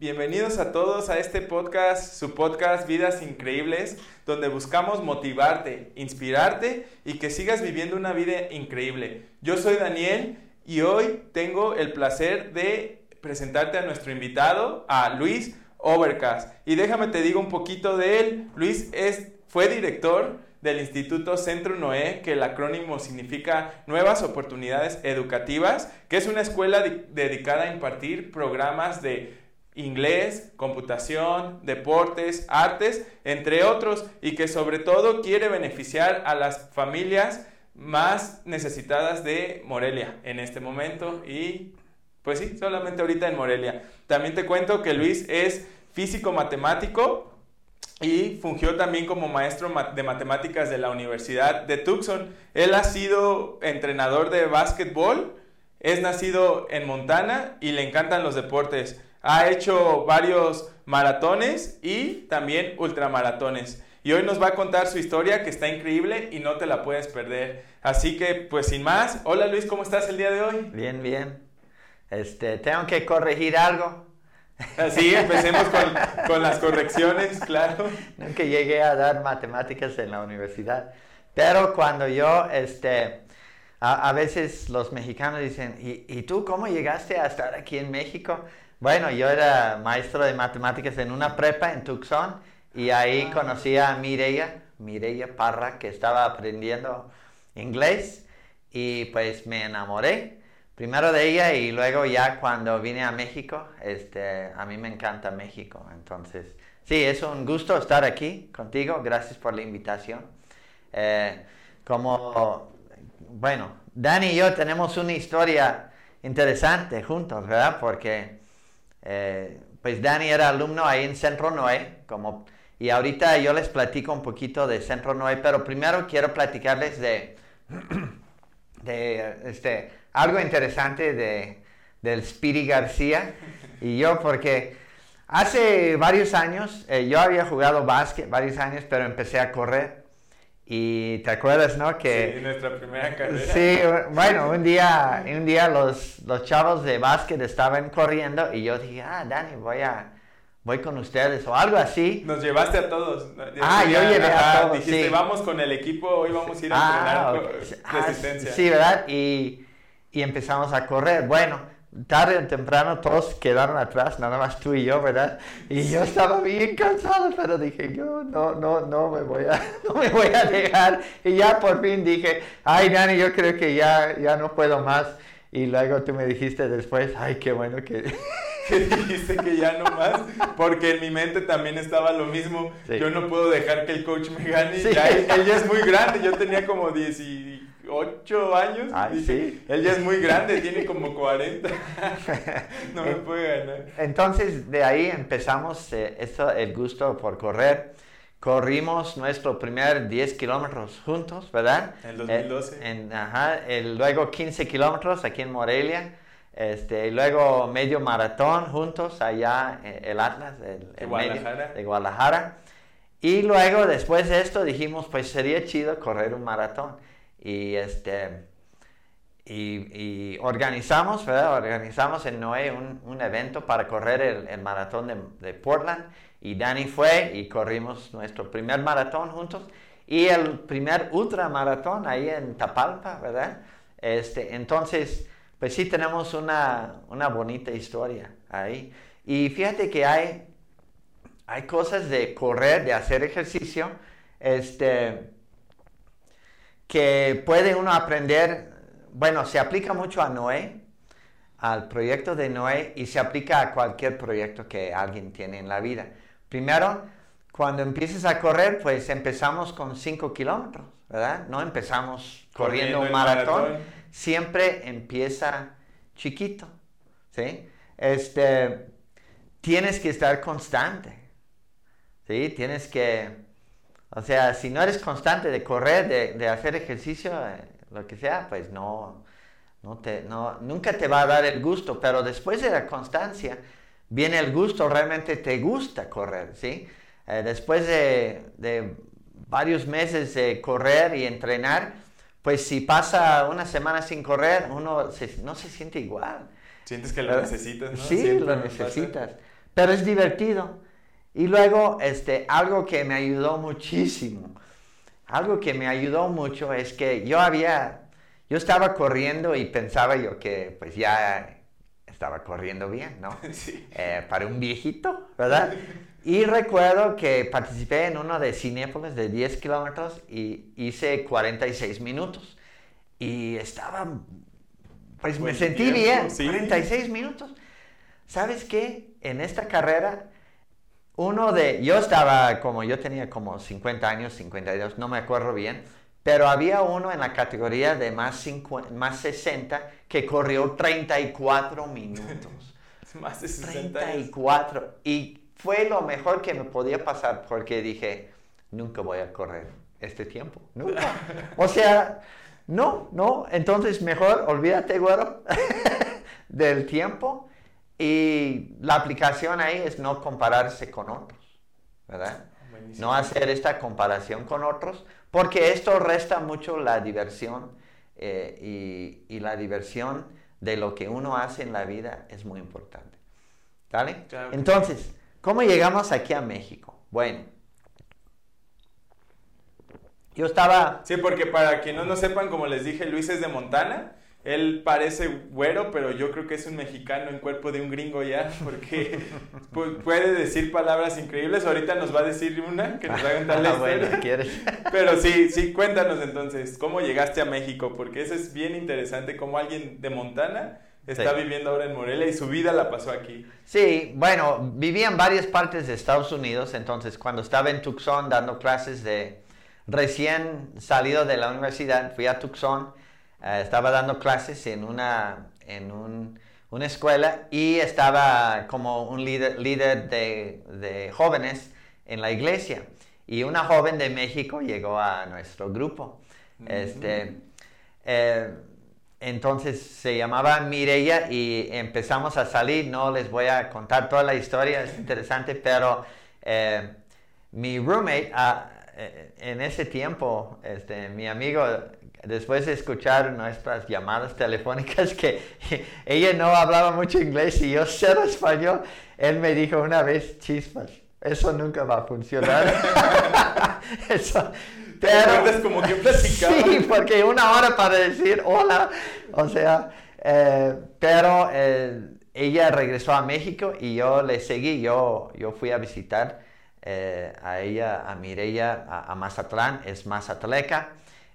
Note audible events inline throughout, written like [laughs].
Bienvenidos a todos a este podcast, su podcast Vidas Increíbles, donde buscamos motivarte, inspirarte y que sigas viviendo una vida increíble. Yo soy Daniel y hoy tengo el placer de presentarte a nuestro invitado, a Luis Overcast. Y déjame te digo un poquito de él. Luis es, fue director del Instituto Centro Noé, que el acrónimo significa Nuevas Oportunidades Educativas, que es una escuela dedicada a impartir programas de inglés, computación, deportes, artes, entre otros, y que sobre todo quiere beneficiar a las familias más necesitadas de Morelia en este momento y pues sí, solamente ahorita en Morelia. También te cuento que Luis es físico matemático y fungió también como maestro de matemáticas de la Universidad de Tucson. Él ha sido entrenador de básquetbol, es nacido en Montana y le encantan los deportes ha hecho varios maratones y también ultramaratones. Y hoy nos va a contar su historia que está increíble y no te la puedes perder. Así que, pues sin más, hola Luis, ¿cómo estás el día de hoy? Bien, bien. Este, tengo que corregir algo. Así, empecemos con, con, las correcciones, claro. Nunca llegué a dar matemáticas en la universidad. Pero cuando yo, este, a, a veces los mexicanos dicen, ¿Y, ¿y tú cómo llegaste a estar aquí en México? Bueno, yo era maestro de matemáticas en una prepa en Tucson y ahí ah. conocí a Mireia, Mireia Parra, que estaba aprendiendo inglés y pues me enamoré primero de ella y luego ya cuando vine a México, este, a mí me encanta México, entonces sí, es un gusto estar aquí contigo, gracias por la invitación. Eh, como, bueno, Dani y yo tenemos una historia interesante juntos, ¿verdad? Porque eh, pues Dani era alumno ahí en Centro Noé, como, y ahorita yo les platico un poquito de Centro Noé, pero primero quiero platicarles de, [clears throat] este, algo interesante de, del Speedy García y yo, porque hace varios años, eh, yo había jugado básquet varios años, pero empecé a correr y te acuerdas, ¿no? Que, sí, nuestra primera carrera. Sí, bueno, un día, un día los, los chavos de básquet estaban corriendo y yo dije, ah, Dani, voy a, voy con ustedes o algo así. Nos llevaste a todos. Ah, yo llevé a todos, dijiste, vamos con el equipo, hoy vamos a ir a ah, entrenar ah, resistencia. Sí, ¿verdad? Y, y empezamos a correr. Bueno, tarde o temprano todos quedaron atrás, nada más tú y yo, ¿verdad? Y yo estaba bien cansado, pero dije, yo no, no, no me voy a, [laughs] no me voy a dejar. Y ya por fin dije, ay, Dani, yo creo que ya, ya no puedo más. Y luego tú me dijiste después, ay, qué bueno que... [laughs] que dijiste que ya no más, porque en mi mente también estaba lo mismo. Yo no puedo dejar que el coach me gane. Ya, él, ya es muy [laughs] grande, yo tenía como 10 y 8 años. sí. Él ya es muy grande, tiene como 40. [laughs] no me puede ganar. Entonces, de ahí empezamos eh, el gusto por correr. Corrimos nuestro primer 10 kilómetros juntos, ¿verdad? En 2012. Eh, en, ajá, el, luego 15 kilómetros aquí en Morelia. Este, y luego medio maratón juntos allá en eh, el Atlas, el, de, Guadalajara. de Guadalajara. Y luego, después de esto, dijimos, pues sería chido correr un maratón y este y, organizamos, ¿verdad? Organizamos en Noé un, un evento para correr el, el maratón de, de, Portland y Danny fue y corrimos nuestro primer maratón juntos y el primer ultramaratón ahí en Tapalpa, ¿verdad? Este, entonces, pues sí tenemos una, una bonita historia ahí. Y fíjate que hay, hay cosas de correr, de hacer ejercicio, este, que puede uno aprender, bueno, se aplica mucho a Noé, al proyecto de Noé y se aplica a cualquier proyecto que alguien tiene en la vida. Primero, cuando empieces a correr, pues empezamos con 5 kilómetros, ¿verdad? No empezamos corriendo, un maratón. Siempre empieza chiquito, ¿sí? Este, tienes que estar constante, ¿sí? Tienes que o sea, si no eres constante de correr, de, hacer ejercicio, eh, lo que sea, pues no, no te, no, nunca te va a dar el gusto, pero después de la constancia viene el gusto, realmente te gusta correr, ¿sí? Eh, después de, varios meses de correr y entrenar, pues si pasa una semana sin correr, uno no se siente igual. Sientes que lo necesitas, ¿no? Sí, lo necesitas. pero es divertido. Y luego, este, algo que me ayudó muchísimo, algo que me ayudó mucho es que yo había, yo estaba corriendo y pensaba yo que pues ya estaba corriendo bien, ¿no? [laughs] Sí. Eh, para un viejito, ¿verdad? Y recuerdo que participé en uno de Cinépolis de 10 kilómetros y hice 46 minutos. Y estaba, pues me sentí tiempo, bien, sí. 46 minutos. ¿Sabes qué? En esta carrera, uno de, yo estaba como, yo tenía como 50 años, 52, no me acuerdo bien, pero había uno en la categoría de más, 50, más 60 que corrió 34 minutos. [laughs] Más de 60 años. 34. Y fue lo mejor que me podía pasar porque dije, nunca voy a correr este tiempo. Nunca. [laughs] O sea, no, no. Entonces mejor olvídate, güero, [laughs] del tiempo. Y la aplicación ahí es no compararse con otros, ¿verdad? Buenísimo. No hacer esta comparación con otros, porque esto resta mucho la diversión eh, y, y la diversión de lo que uno hace en la vida es muy importante. ¿Vale? Claro Entonces, ¿cómo llegamos aquí a México? Bueno, yo estaba... Sí, porque para quienes no sepan, como les dije, Luis es de Montana. Él parece güero, pero yo creo que es un mexicano en cuerpo de un gringo ya, [laughs] porque pu- puede decir palabras increíbles. Ahorita nos va a decir una que nos va a contar la bueno. [laughs] Pero sí, sí, cuéntanos entonces, ¿cómo llegaste a México? Porque eso es bien interesante, cómo alguien de Montana está Sí. viviendo ahora en Morelia y su vida la pasó aquí. Sí, bueno, viví en varias partes de Estados Unidos, entonces cuando estaba en Tucson dando clases de recién salido de la universidad, fui a Tucson, eh, estaba dando clases en una, en un- una escuela y estaba como un líder, líder de, de jóvenes en la iglesia. Y una joven de México llegó a nuestro grupo. Este, eh, entonces se llamaba Mireya y empezamos a salir. No les voy a contar toda la historia, es interesante, pero eh, mi roommate ah, eh, en ese tiempo, este, mi amigo, después de escuchar nuestras llamadas telefónicas, que ella no hablaba mucho inglés y yo cero español, él me dijo una vez, chispas, eso nunca va a funcionar. [laughs] eso, ¿Te acuerdas como que platicaba? [laughs] Sí, porque una hora para decir hola, o sea, eh, pero eh, ella regresó a México y yo le seguí, yo, yo fui a visitar eh, a ella, a Mireya, a, a Mazatlán, es mazatleca,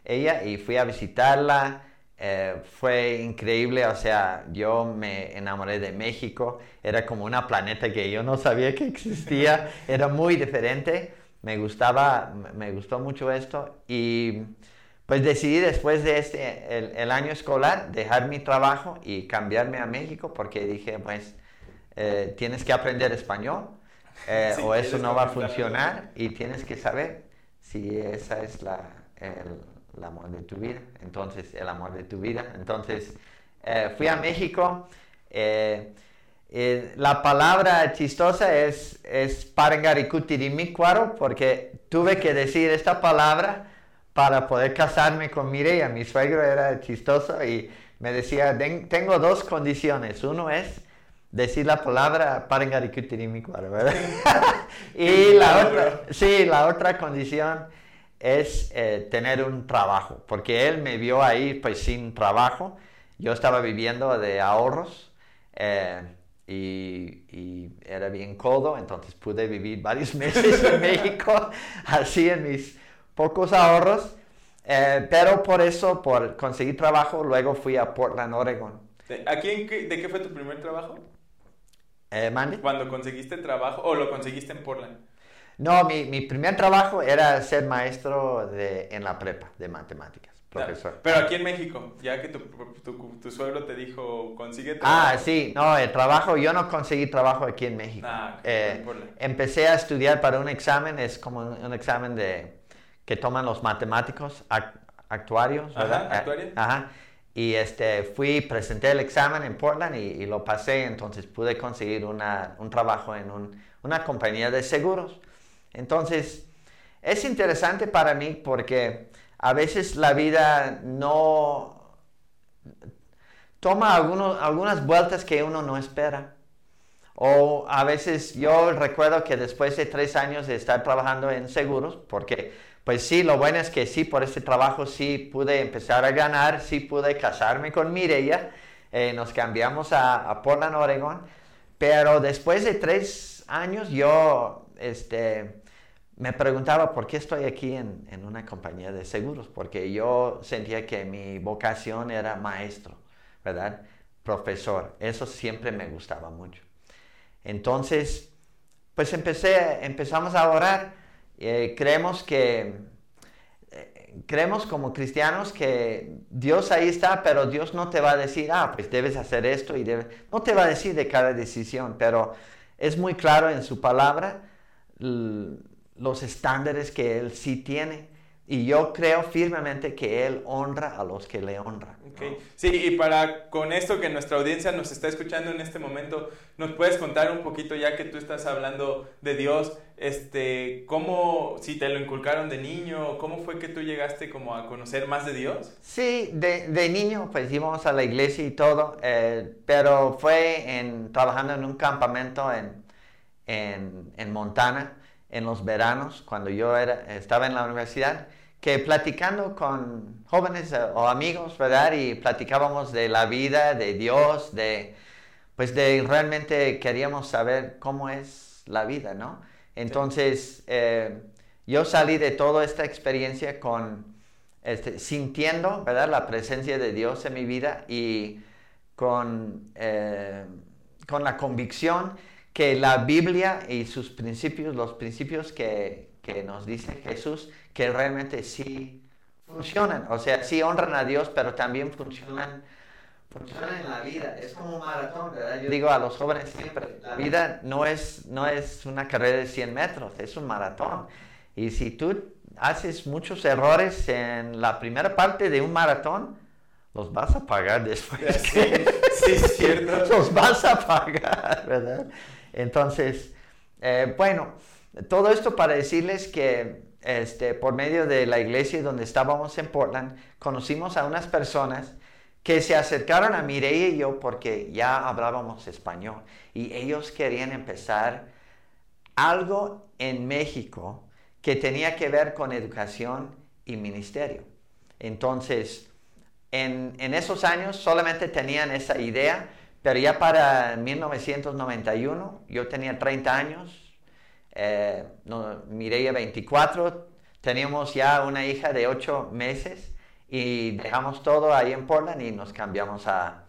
ella, y fui a visitarla, eh, fue increíble, o sea, yo me enamoré de México, era como una planeta que yo no sabía que existía, [laughs] era muy diferente, me gustaba, me- gustó mucho esto. Y pues decidí después de este, el, el año escolar dejar mi trabajo y cambiarme a México porque dije, pues, eh, tienes que aprender español eh, [laughs] Sí, o eso no va a funcionar y tienes que saber si esa es la, el, el amor de tu vida. Entonces, el amor de tu vida. Entonces, eh, fui a México. eh, eh, la palabra chistosa es, es parangaricutirimícuaro porque tuve que decir esta palabra para poder casarme con Mireia. Mi suegro era chistoso y me decía, "Den- tengo dos condiciones. Uno es decir la palabra parangaricutirimícuaro, ¿verdad? [laughs] y la otra, sí, la otra condición es eh, tener un trabajo, porque él me vio ahí pues sin trabajo. Yo estaba viviendo de ahorros. eh, y, y era bien codo, entonces pude vivir varios [laughs] meses en México, así en mis pocos ahorros, eh, pero por eso, por conseguir trabajo, luego fui a Portland, Oregon. ¿De, aquí en qué- ¿De qué fue tu primer trabajo? ¿mande? Cuando conseguiste trabajo o lo conseguiste en Portland. No, mi, mi primer trabajo era ser maestro de, en la prepa de matemáticas, profesor. Pero aquí en México, ya que tu, tu, tu suegro te dijo, consigue trabajo. Ah, sí, no, el trabajo, yo no conseguí trabajo aquí en México. Ah, ok, Eh, en Portland. empecé a estudiar para un examen, es como un, examen de, que toman los matemáticos ac- actuarios, Ajá, ¿verdad? Eh, actuario. Ajá. Y este, fui, presenté el examen en Portland y, y lo pasé, entonces pude conseguir una, un trabajo en un- una compañía de seguros. Entonces, es interesante para mí porque a veces la vida no toma algunos, algunas vueltas que uno no espera. O a veces yo recuerdo que después de tres años de estar trabajando en seguros, porque pues sí, lo bueno es que sí, por este trabajo sí pude empezar a ganar, sí pude casarme con Mireya, eh, nos cambiamos a, a, Portland, Oregon, pero después de tres años yo este, me preguntaba por qué estoy aquí en, en una compañía de seguros, porque yo sentía que mi vocación era maestro, ¿verdad? Profesor, eso siempre me gustaba mucho. Entonces, pues empecé, empezamos a orar. Eh, creemos que, eh, creemos como cristianos que Dios ahí está, pero Dios no te va a decir, ah, pues debes hacer esto y debes... No te va a decir de cada decisión, pero es muy claro en su palabra los estándares que Él sí tiene. Y yo creo firmemente que Él honra a los que le honran. Okay. Sí, y para con esto que nuestra audiencia nos está escuchando en este momento, ¿nos puedes contar un poquito ya que tú estás hablando de Dios, este, cómo, si te lo inculcaron de niño, cómo fue que tú llegaste como a conocer más de Dios? Sí, de, de niño pues íbamos a la iglesia y todo, eh, pero fue en, trabajando en un campamento en, en, en Montana en los veranos, cuando yo era, estaba en la universidad, que platicando con jóvenes eh, o amigos, ¿verdad? Y platicábamos de la vida, de Dios, de, pues de realmente queríamos saber cómo es la vida, ¿no? Entonces, eh, yo salí de toda esta experiencia con, este, sintiendo, ¿verdad? La presencia de Dios en mi vida y con, eh, con la convicción que la Biblia y sus principios, los principios que, que nos dice Jesús, que realmente sí funcionan. O sea, sí honran a Dios, pero también funcionan, funcionan en la vida. Es como un maratón, ¿verdad? Yo digo a los jóvenes siempre, la vida no es, no es una carrera de 100 metros, es un maratón. Y si tú haces muchos errores en la primera parte de un maratón, los vas a pagar después. Sí, sí es cierto. [laughs] los vas a pagar, ¿verdad? Entonces, eh, bueno, todo esto para decirles que este, por medio de la iglesia donde estábamos en Portland, conocimos a unas personas que se acercaron a Mireia y yo porque ya hablábamos español y ellos querían empezar algo en México que tenía que ver con educación y ministerio. Entonces, en, en esos años solamente tenían esa idea, pero ya para 1991, yo tenía 30 años, eh, no, Mireia 24, teníamos ya una hija de 8 meses y dejamos todo ahí en Portland y nos cambiamos a,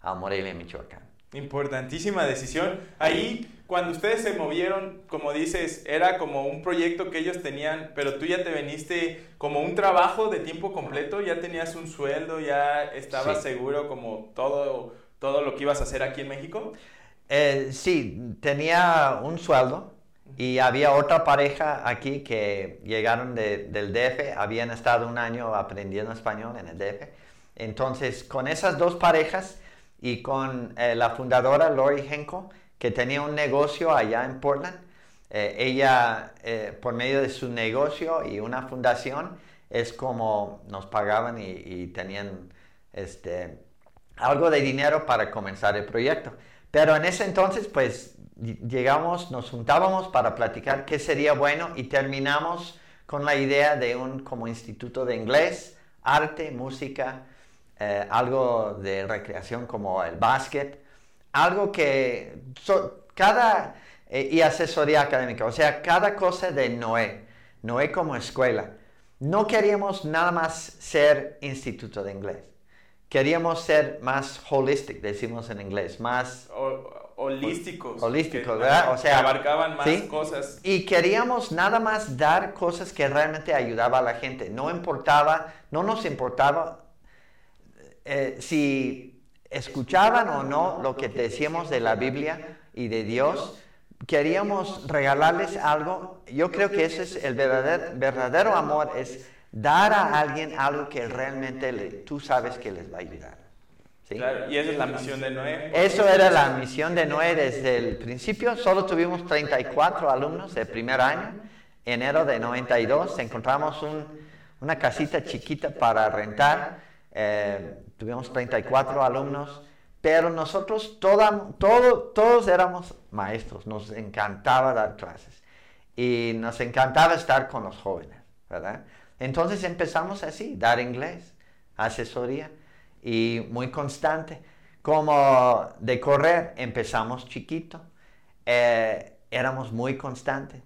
a Morelia, Michoacán. Importantísima decisión. Ahí, cuando ustedes se movieron, como dices, era como un proyecto que ellos tenían, pero tú ya te veniste como un trabajo de tiempo completo, ya tenías un sueldo, ya estabas seguro como todo todo lo que ibas a hacer aquí en México? Eh, sí, tenía un sueldo y había otra pareja aquí que llegaron del DF, habían estado un año aprendiendo español en el DF. Entonces, con esas dos parejas y con eh, la fundadora Lori Henko, que tenía un negocio allá en Portland, eh, ella, por medio de su negocio y una fundación, es como nos pagaban y, y tenían este, algo de dinero para comenzar el proyecto. Pero en ese entonces, pues llegamos, nos juntábamos para platicar qué sería bueno y terminamos con la idea de un como instituto de inglés, arte, música, eh, algo de recreación como el básquet, algo que cada eh, y asesoría académica, o sea, cada cosa de Noé, Noé como escuela. No queríamos nada más ser instituto de inglés queríamos ser más holistic, decimos en inglés, más holísticos. Holísticos, ¿verdad? O sea, abarcaban más cosas. Y queríamos nada más dar cosas que realmente ayudaba a la gente. No importaba, no nos importaba eh, si escuchaban o no lo que decíamos de la Biblia y de Dios. Queríamos regalarles algo. Yo creo que ese es el verdadero, verdadero amor, es dar a alguien algo que realmente tú sabes que les va a ayudar. y esa es la misión de Noé. Eso era la misión de Noé desde el principio. Solo tuvimos 34 alumnos de primer año. Enero de 92 encontramos una casita chiquita para rentar. Eh, tuvimos 34 alumnos, pero nosotros toda, todo, todos éramos maestros, nos encantaba dar clases y nos encantaba estar con los jóvenes, ¿verdad? Entonces empezamos así, dar inglés, asesoría y muy constante. Como de correr, empezamos chiquito, eh, éramos muy constantes.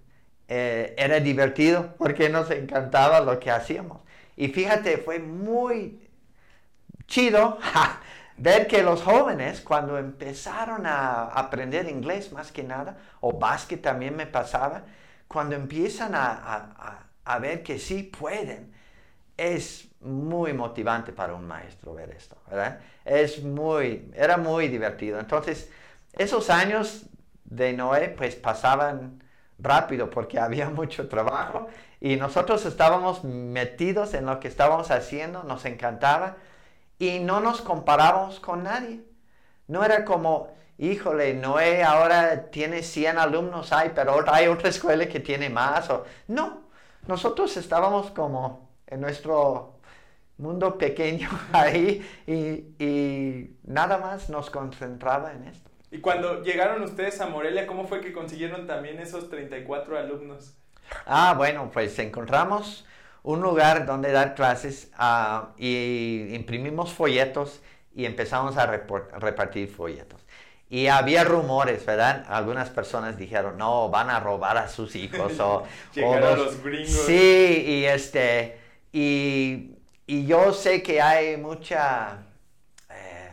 Eh, era divertido porque nos encantaba lo que hacíamos. Y fíjate, fue muy chido ver que los jóvenes, cuando empezaron a aprender inglés más que nada, o básquet también me pasaba, cuando empiezan a, a ver que sí pueden, es muy motivante para un maestro ver esto, ¿verdad? Es muy, era muy divertido. Entonces, esos años de Noé pues pasaban rápido porque [laughs] había mucho trabajo y nosotros estábamos metidos en lo que estábamos haciendo, nos encantaba y no nos comparábamos con nadie. No era como, híjole, Noé ahora tiene 100 alumnos, hay, pero hay otra escuela que tiene más. O... No, nosotros estábamos como en nuestro mundo pequeño [laughs] ahí y, nada más nos concentraba en esto. Y cuando llegaron ustedes a Morelia, ¿cómo fue que consiguieron también esos 34 alumnos? Ah, bueno, pues encontramos un lugar donde dar clases uh, y imprimimos folletos y empezamos a repartir folletos. Y había rumores, ¿verdad? Algunas personas dijeron, no, van a robar a sus hijos o... [laughs] Llegaron los, gringos. Sí, y este... Y, y yo sé que hay mucha... Eh,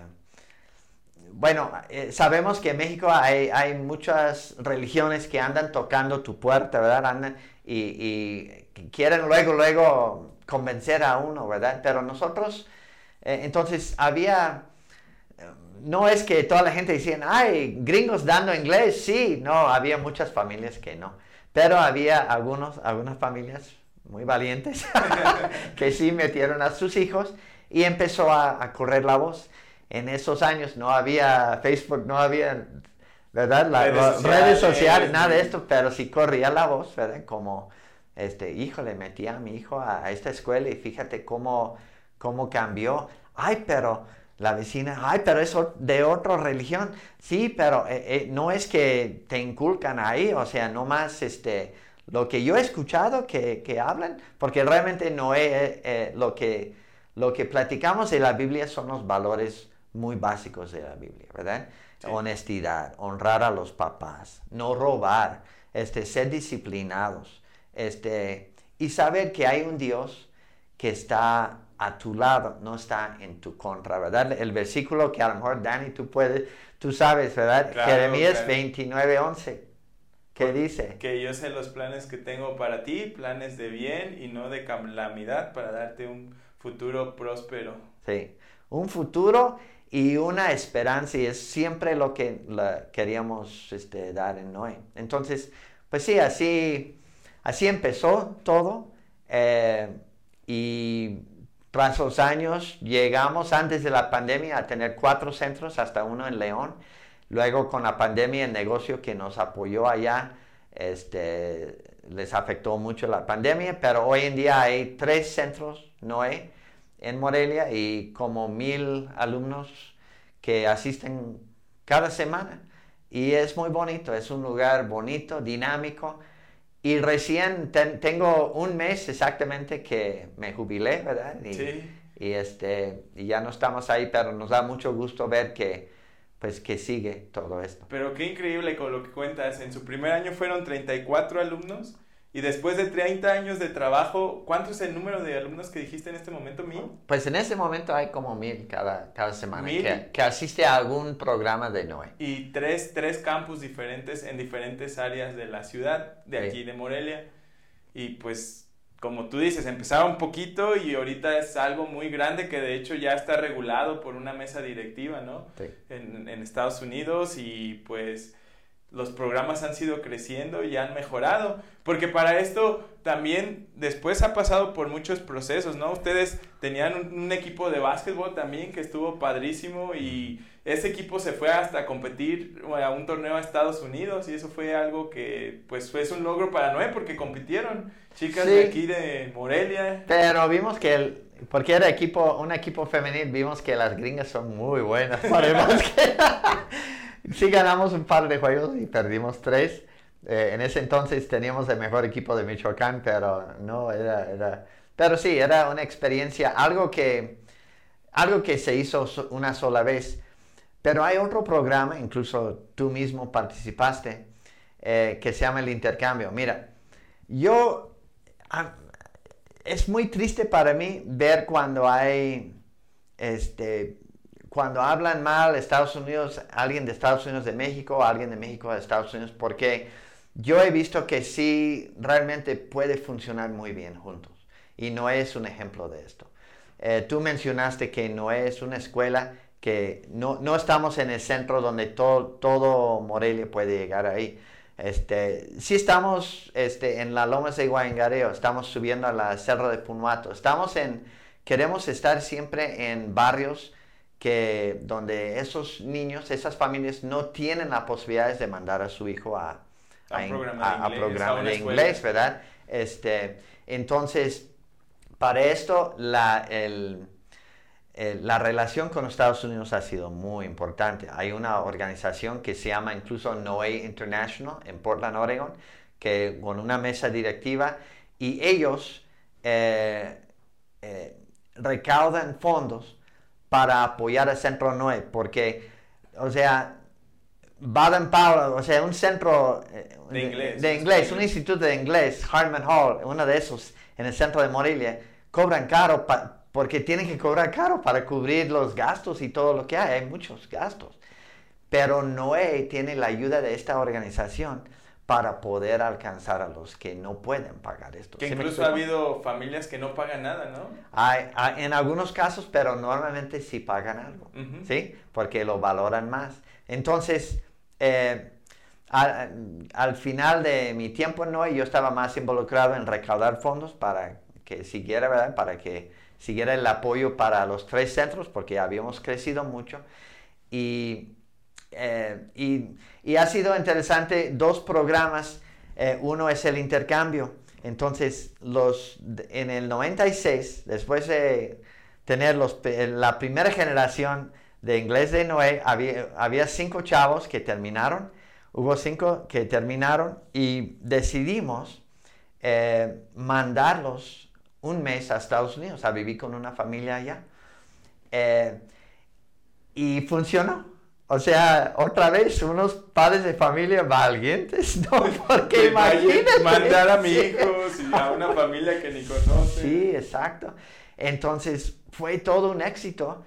bueno, eh, sabemos que en México hay, hay, muchas religiones que andan tocando tu puerta, ¿verdad? Andan y, y quieren luego, luego convencer a uno, ¿verdad? Pero nosotros, eh, entonces había no es que toda la gente decía, ay, gringos dando inglés, sí, no, había muchas familias que no, pero había algunos, algunas familias muy valientes [laughs] que sí metieron a sus hijos y empezó a, correr la voz. En esos años no había Facebook, no había, ¿verdad? las redes, sociales, nada de esto, pero sí corría la voz, ¿verdad? Como, este, hijo, le metí a mi hijo a, a esta escuela y fíjate cómo, cómo cambió. Ay, pero la vecina, ay, pero es de otra religión. Sí, pero eh, eh, no es que te inculcan ahí, o sea, no más este, lo que yo he escuchado que, que hablan, porque realmente no es eh, lo, que, lo que platicamos de la Biblia son los valores muy básicos de la Biblia, ¿verdad? Honestidad, honrar a los papás, no robar, este, ser disciplinados, este, y saber que hay un Dios que está a tu lado, no está en tu contra, ¿verdad? El versículo que a lo mejor Dani tú puedes, tú sabes, ¿verdad? Jeremías 29, 11. ¿Qué dice? Que yo sé los planes que tengo para ti, planes de bien y no de calamidad para darte un futuro próspero. Sí, un futuro y una esperanza y es siempre lo que queríamos este, dar en Noé. Entonces, pues sí, así, así empezó todo eh, y tras los años llegamos antes de la pandemia a tener cuatro centros, hasta uno en León. Luego con la pandemia el negocio que nos apoyó allá este, les afectó mucho la pandemia, pero hoy en día hay tres centros Noé en Morelia y como mil alumnos que asisten cada semana. Y es muy bonito, es un lugar bonito, dinámico. Y recién tengo un mes exactamente que me jubilé, ¿verdad? Y, sí. Y, este, y ya no estamos ahí, pero nos da mucho gusto ver que, pues, que sigue todo esto. Pero qué increíble con lo que cuentas. En su primer año fueron 34 alumnos y después de 30 años de trabajo, ¿cuánto es el número de alumnos que dijiste en este momento? ¿Mil? Pues en ese momento hay como mil cada, cada semana Que, que, asiste a algún programa de Noé. Y tres, tres campus diferentes en diferentes áreas de la ciudad, de aquí de Morelia. Y pues, como tú dices, empezaba un poquito y ahorita es algo muy grande que de hecho ya está regulado por una mesa directiva, ¿no? Sí. En, en Estados Unidos y pues los programas han sido creciendo y han mejorado, porque para esto también después ha pasado por muchos procesos, ¿no? Ustedes tenían un, equipo de básquetbol también que estuvo padrísimo y, ese equipo se fue hasta competir a un torneo a Estados Unidos y eso fue algo que pues fue un logro para Noé porque compitieron chicas de aquí de Morelia. Pero vimos que el, porque era equipo, un equipo femenil, vimos que las gringas son muy buenas [laughs] [laughs] sí ganamos un par de juegos y perdimos tres. Eh, en ese entonces teníamos el mejor equipo de Michoacán, pero no, era, era... Pero sí, era una experiencia, algo que, algo que se hizo una sola vez pero hay otro programa, incluso tú mismo participaste, eh, que se llama el intercambio. Mira, yo, es muy triste para mí ver cuando hay, este, cuando hablan mal Estados Unidos, alguien de Estados Unidos de México, alguien de México de Estados Unidos, porque yo he visto que sí realmente puede funcionar muy bien juntos. Y no es un ejemplo de esto. Eh, tú mencionaste que no es una escuela que no, no estamos en el centro donde todo, todo Morelia puede llegar ahí. Este, sí estamos este, en la Lomas de Guayangareo, estamos subiendo a la Cerro de Punuato, estamos en, queremos estar siempre en barrios que, donde esos niños, esas familias no tienen la posibilidad de mandar a su hijo a, a, programa, de inglés, de inglés, ¿verdad? Este, entonces, para esto, la, el, la relación con Estados Unidos ha sido muy importante. Hay una organización que se llama incluso NOE International en Portland, Oregon, que con una mesa directiva y ellos eh, eh, recaudan fondos para apoyar al centro NOE, porque, o sea, Baden Powell, o sea, un centro de inglés, de inglés un instituto de inglés, Hartman Hall, uno de esos en el centro de Morelia, cobran caro para porque tienen que cobrar caro para cubrir los gastos y todo lo que hay, hay muchos gastos. Pero Noé tiene la ayuda de esta organización para poder alcanzar a los que no pueden pagar esto. Que incluso ha habido familias que no pagan nada, ¿no? Hay, en algunos casos, pero normalmente sí pagan algo, ¿sí? Porque lo valoran más. Entonces, eh, al, al, final de mi tiempo Noé, yo estaba más involucrado en recaudar fondos para que siguiera, ¿verdad? Para que siguiera el apoyo para los tres centros porque habíamos crecido mucho y, eh, y, ha sido interesante dos programas. Eh, uno es el intercambio. Entonces, los, en el 96, después de tener los, la primera generación de inglés de Noé, había, había cinco chavos que terminaron. Hubo cinco que terminaron y decidimos eh, mandarlos un mes a Estados Unidos a vivir con una familia allá. Eh, y funcionó. O sea, otra vez, unos padres de familia valientes, [laughs] ¿no? Porque imagínate. Mandar a mi hijo a una familia que ni conoce. Sí, exacto. Entonces, fue todo un éxito,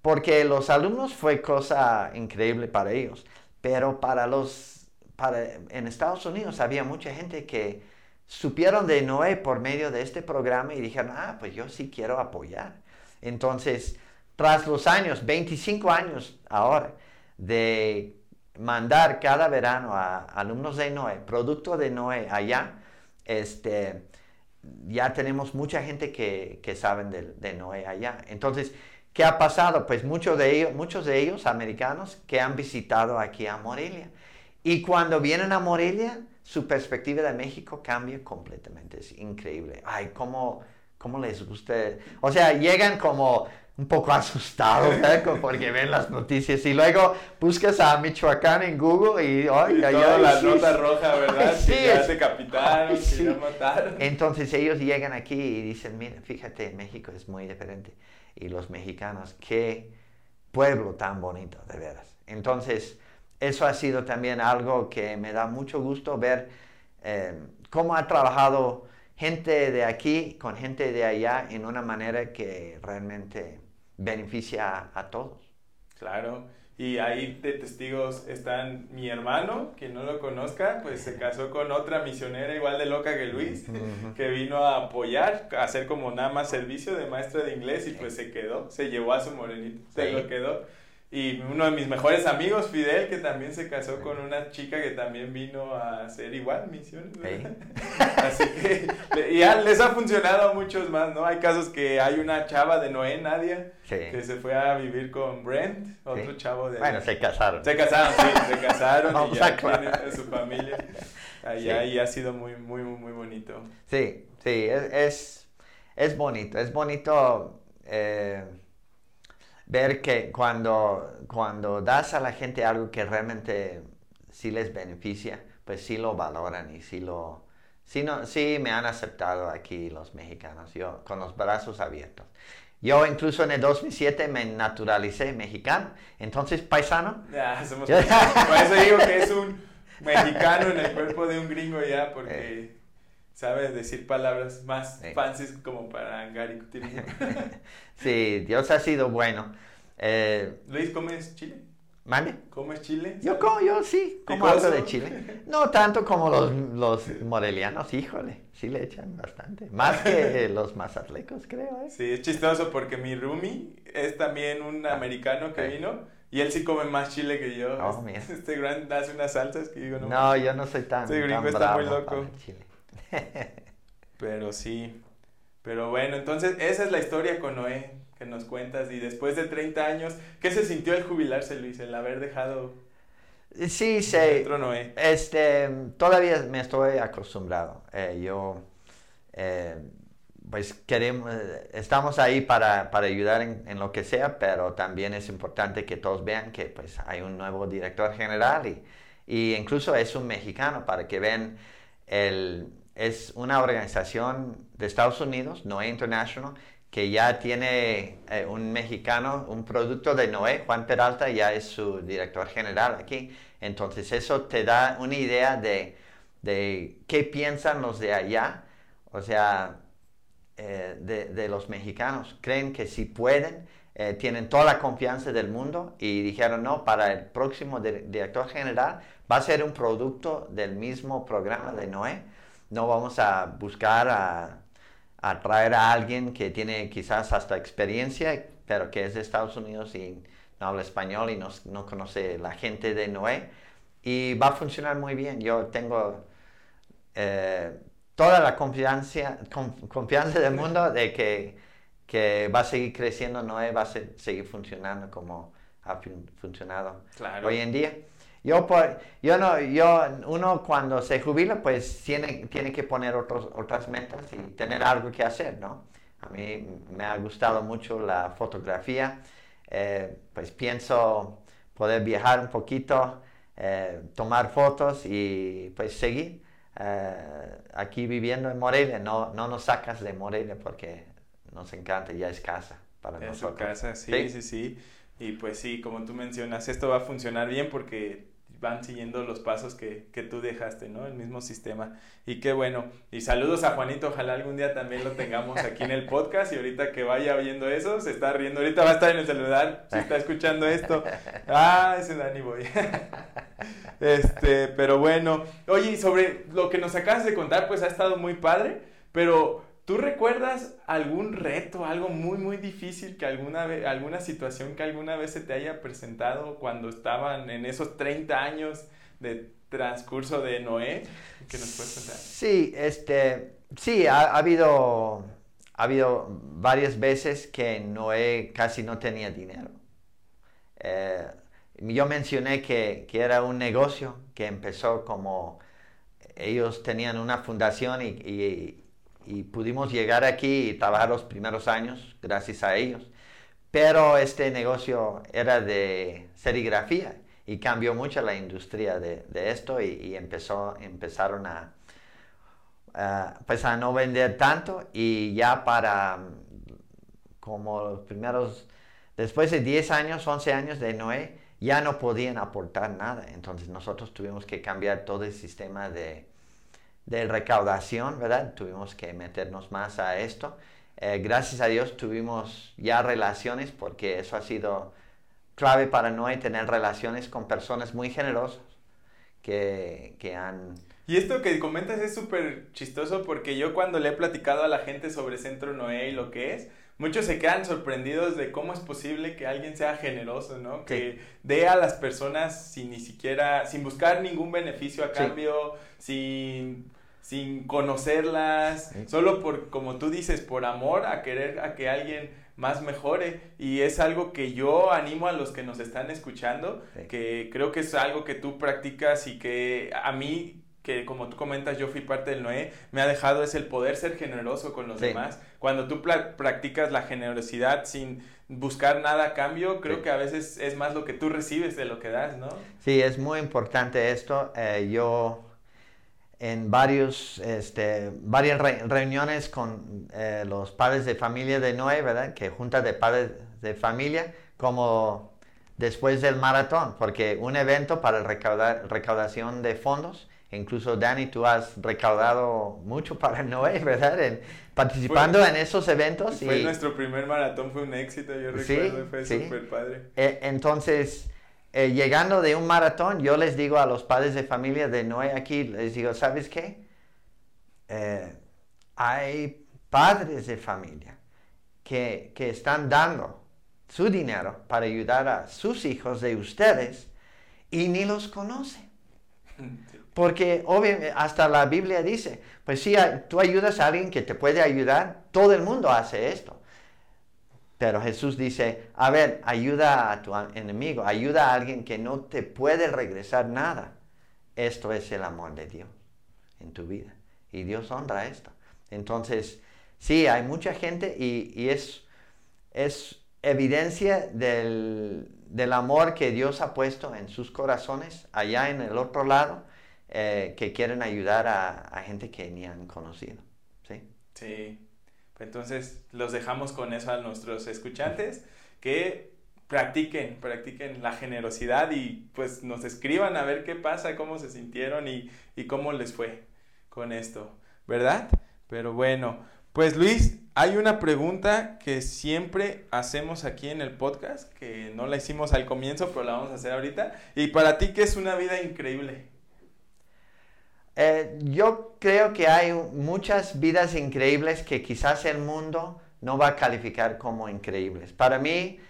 porque los alumnos fue cosa increíble para ellos. Pero para los, para, en Estados Unidos había mucha gente que supieron de Noé por medio de este programa y dijeron, ah, pues yo sí quiero apoyar. Entonces, tras los años, 25 años ahora, de mandar cada verano a alumnos de Noé, producto de Noé allá, este, ya tenemos mucha gente que, que saben de, de, Noé allá. Entonces, ¿qué ha pasado? Pues muchos de ellos, muchos de ellos americanos que han visitado aquí a Morelia. Y cuando vienen a Morelia, su perspectiva de México cambia completamente. Es increíble. Ay, cómo, cómo les gusta. O sea, llegan como un poco [laughs] asustados ¿eh? porque ven las noticias y luego buscas a Michoacán en Google y ay, ay, la nota roja, ¿verdad? [laughs] Sí, que ya se capitaron, que ya mataron. Entonces ellos llegan aquí y dicen, mira, fíjate, México es muy diferente. Y los mexicanos, qué pueblo tan bonito, de veras. Entonces, eso ha sido también algo que me da mucho gusto ver eh, cómo ha trabajado gente de aquí con gente de allá en una manera que realmente beneficia a, todos. Claro, y ahí de testigos están mi hermano, quien no lo conozca, pues se casó con otra misionera igual de loca que Luis, que vino a apoyar, a hacer como nada más servicio de maestra de inglés y pues se quedó, se llevó a su morenito, se lo quedó. Y uno de mis mejores amigos, Fidel, que también se casó con una chica que también vino a hacer igual misiones. [laughs] Así que ya les ha funcionado a muchos más, ¿no? Hay casos que hay una chava de Noé, Nadia, que se fue a vivir con Brent, otro chavo de... Bueno, se casaron. Se casaron, sí, se [laughs] casaron y ya tienen a su familia allá y ha sido muy, muy, muy bonito. Sí, sí, es, es, bonito, es bonito... Eh, ver que cuando, cuando das a la gente algo que realmente sí les beneficia, pues sí lo valoran y sí lo... Sí, no, sí me han aceptado aquí los mexicanos, yo con los brazos abiertos. Yo incluso en el 2007 me naturalicé mexicano, entonces paisano. Ya, somos [laughs] Por eso digo que es un mexicano en el cuerpo de un gringo ya, porque eh. Sabe decir palabras más eh. fancies como para Gary [laughs] sí, Dios ha sido bueno. Eh, Luis, ¿comes chile? ¿Mande? ¿Comes chile? Yo, como, yo sí, como algo de chile. No tanto como los, [laughs] los morelianos, híjole, sí le echan bastante. Más que los mazatlecos, creo. ¿eh? Sí, es chistoso porque mi roomie es también un americano que vino y él sí come más chile que yo. Oh, este gran hace unas salsas que digo, no. No, yo no soy tan. Este gringo está muy loco. [laughs] Pero sí. Pero bueno, entonces esa es la historia con Noé que nos cuentas. Y después de 30 años, ¿qué se sintió el jubilarse, Luis? El haber dejado. Sí, sí. Noé? Este, todavía me estoy acostumbrado. Eh, yo. Eh, pues queremos, estamos ahí para, para ayudar en, en, lo que sea, pero también es importante que todos vean que pues hay un nuevo director general y, y incluso es un mexicano para que vean el, es una organización de Estados Unidos, Noé International, que ya tiene eh, un mexicano, un producto de Noé, Juan Peralta, ya es su director general aquí. Entonces eso te da una idea de, de qué piensan los de allá, o sea, eh, de, de, los mexicanos. Creen que si pueden, eh, tienen toda la confianza del mundo y dijeron, no, para el próximo director general va a ser un producto del mismo programa de Noé no vamos a buscar a, traer a alguien que tiene quizás hasta experiencia, pero que es de Estados Unidos y no habla español y no, conoce la gente de Noé. Y va a funcionar muy bien. Yo tengo eh, toda la confianza, confianza del mundo de que, que, va a seguir creciendo Noé, va a seguir funcionando como ha funcionado hoy en día. Yo, yo no, yo, uno cuando se jubila, pues tiene, tiene que poner otros, otras metas y tener algo que hacer, ¿no? A mí me ha gustado mucho la fotografía, eh, pues pienso poder viajar un poquito, eh, tomar fotos y pues seguir eh, aquí viviendo en Morelia. No, no nos sacas de Morelia porque nos encanta, ya es casa para nosotros. Es casa, sí, sí, sí, sí. Y pues sí, como tú mencionas, esto va a funcionar bien porque van siguiendo los pasos que, que, tú dejaste, ¿no? El mismo sistema. Y qué bueno. Y saludos a Juanito, ojalá algún día también lo tengamos aquí en el podcast y ahorita que vaya viendo eso, se está riendo. Ahorita va a estar en el celular, si está escuchando esto. Ah, ese Dani Boy. [laughs] este, pero bueno. Oye, y sobre lo que nos acabas de contar, pues ha estado muy padre, pero ¿Tú recuerdas algún reto, algo muy, muy difícil que alguna vez, alguna situación que alguna vez se te haya presentado cuando estaban en esos 30 años de transcurso de Noé? Sí, este, sí, ha, habido, ha habido varias veces que Noé casi no tenía dinero. Eh, yo mencioné que, que, era un negocio que empezó como ellos tenían una fundación y pudimos llegar aquí y trabajar los primeros años gracias a ellos. Pero este negocio era de serigrafía y cambió mucho la industria de, esto y, empezó, empezaron a, pues a no vender tanto y ya para como los primeros, después de 10 años, 11 años de Noé, ya no podían aportar nada. Entonces nosotros tuvimos que cambiar todo el sistema de, de recaudación, ¿verdad? Tuvimos que meternos más a esto. Eh, gracias a Dios tuvimos ya relaciones porque eso ha sido clave para Noé, tener relaciones con personas muy generosas que, que han... Y esto que comentas es súper chistoso porque yo cuando le he platicado a la gente sobre Centro Noé y lo que es, muchos se quedan sorprendidos de cómo es posible que alguien sea generoso, ¿no? Que dé a las personas sin ni siquiera, sin buscar ningún beneficio a cambio, sin, sin conocerlas, solo por, como tú dices, por amor a querer a que alguien más mejore y es algo que yo animo a los que nos están escuchando, que creo que es algo que tú practicas y que a mí que como tú comentas, yo fui parte del Noé, me ha dejado es el poder ser generoso con los demás. Cuando tú practicas la generosidad sin buscar nada a cambio, creo que a veces es más lo que tú recibes de lo que das, ¿no? Sí, es muy importante esto. Eh, yo en varios, este, varias reuniones con eh, los padres de familia de Noé, ¿verdad? Que junta de padres de familia, como después del maratón, porque un evento para recaudar, recaudación de fondos Incluso Dani, tú has recaudado mucho para Noé, ¿verdad? En, participando en esos eventos. Fue nuestro primer maratón, fue un éxito, yo recuerdo, fue súper padre. Eh, entonces, eh, llegando de un maratón, yo les digo a los padres de familia de Noé aquí, les digo, ¿sabes qué? Eh, hay padres de familia que, que están dando su dinero para ayudar a sus hijos de ustedes y ni los conocen. [laughs] Porque obviamente hasta la Biblia dice, pues si tú ayudas a alguien que te puede ayudar, todo el mundo hace esto. Pero Jesús dice, a ver, ayuda a tu enemigo, ayuda a alguien que no te puede regresar nada. Esto es el amor de Dios en tu vida. Y Dios honra esto. Entonces, sí, hay mucha gente y, es, es evidencia del, del amor que Dios ha puesto en sus corazones allá en el otro lado eh, que quieren ayudar a, gente que ni han conocido. ¿sí? Sí. Entonces los dejamos con eso a nuestros escuchantes que practiquen, practiquen la generosidad y pues nos escriban a ver qué pasa, cómo se sintieron y, y cómo les fue con esto, ¿verdad? Pero bueno, pues Luis, hay una pregunta que siempre hacemos aquí en el podcast, que no la hicimos al comienzo, pero la vamos a hacer ahorita. Y para ti, ¿qué es una vida increíble? Eh, yo creo que hay muchas vidas increíbles que quizás el mundo no va a calificar como increíbles. Para mí,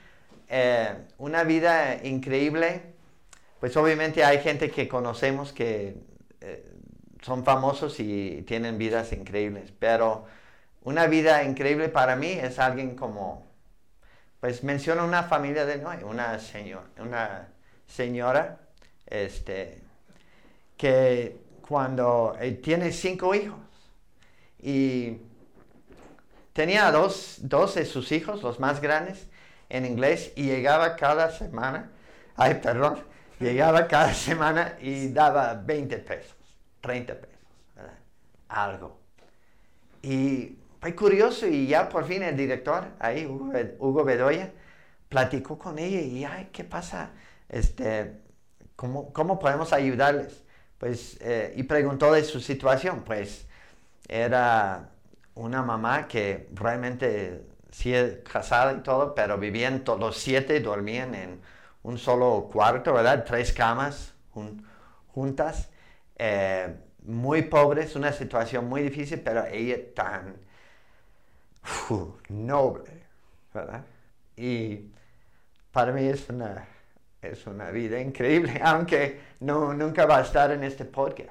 eh, una vida increíble, pues obviamente hay gente que conocemos que eh, son famosos y tienen vidas increíbles, pero una vida increíble para mí es alguien como, pues menciona una familia de Noé, una, señor, una señora este, que cuando eh, tiene cinco hijos y tenía dos, dos de sus hijos, los más grandes, en inglés y llegaba cada semana, ay, perdón, llegaba cada [laughs] semana y daba 20 pesos, 30 pesos, algo. Y fue curioso y ya por fin el director, ahí, Hugo, Bedoya, platicó con ella y, ay, ¿qué pasa? Este, ¿cómo, ¿Cómo podemos ayudarles? Pues, eh, y preguntó de su situación, pues era una mamá que realmente sí casada y todo, pero vivían todos los siete, dormían en un solo cuarto, ¿verdad? Tres camas juntas, eh, muy pobres, una situación muy difícil, pero ella tan noble, ¿verdad? Y para mí es una es una vida increíble, [laughs] aunque no, nunca va a estar en este podcast.